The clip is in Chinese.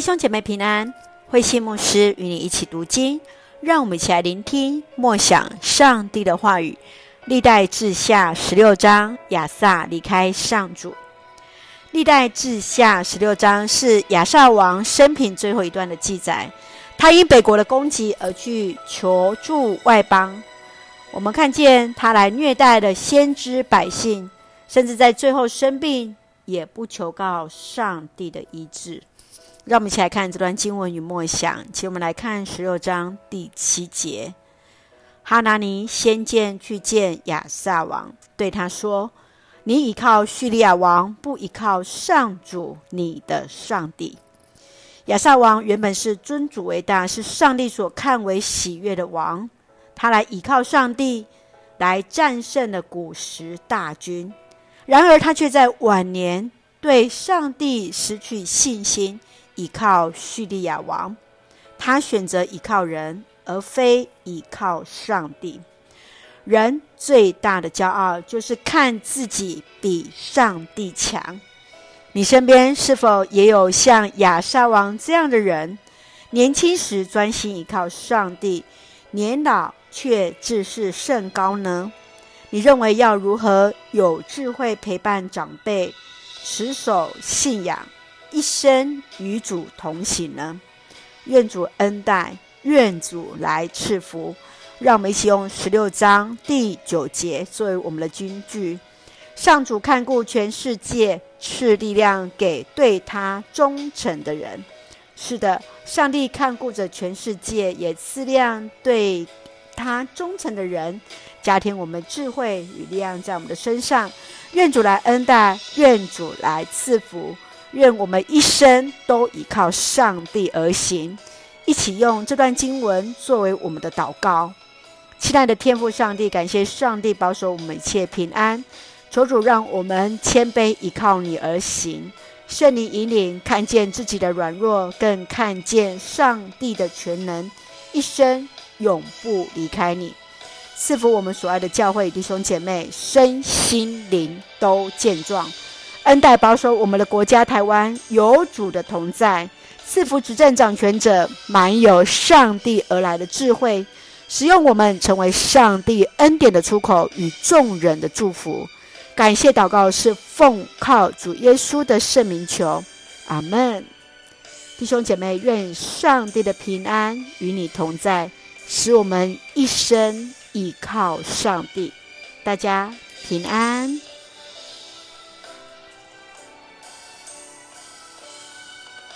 弟兄姐妹平安，慧馨牧师与你一起读经，让我们一起来聆听默想上帝的话语。历代志下十六章，亚萨离开上主。历代志下十六章是亚萨王生平最后一段的记载。他因北国的攻击而去求助外邦。我们看见他来虐待的先知百姓，甚至在最后生病，也不求告上帝的医治。让我们一起来看这段经文与默想，请我们来看十六章第七节。哈拿尼先见去见亚萨王，对他说：“你倚靠叙利亚王，不倚靠上主你的上帝。”亚萨王原本是尊主为大，是上帝所看为喜悦的王。他来倚靠上帝，来战胜了古时大军。然而他却在晚年对上帝失去信心。倚靠叙利亚王，他选择倚靠人，而非倚靠上帝。人最大的骄傲就是看自己比上帝强。你身边是否也有像亚萨王这样的人？年轻时专心倚靠上帝，年老却自视甚高呢？你认为要如何有智慧陪伴长辈，持守信仰？一生与主同行呢？愿主恩待，愿主来赐福。让我们一起用十六章第九节作为我们的金句：上主看顾全世界，赐力量给对他忠诚的人。是的，上帝看顾着全世界，也赐量对他忠诚的人，加添我们智慧与力量在我们的身上。愿主来恩待，愿主来赐福。愿我们一生都依靠上帝而行，一起用这段经文作为我们的祷告。亲爱的天父上帝，感谢上帝保守我们一切平安。求主让我们谦卑依靠你而行，圣灵引领，看见自己的软弱，更看见上帝的全能，一生永不离开你。赐福我们所爱的教会弟兄姐妹，身心灵都健壮。恩待保守我们的国家台湾有主的同在，赐福执政掌权者满有上帝而来的智慧，使用我们成为上帝恩典的出口与众人的祝福。感谢祷告是奉靠主耶稣的圣名求，阿门。弟兄姐妹，愿上帝的平安与你同在，使我们一生倚靠上帝。大家平安。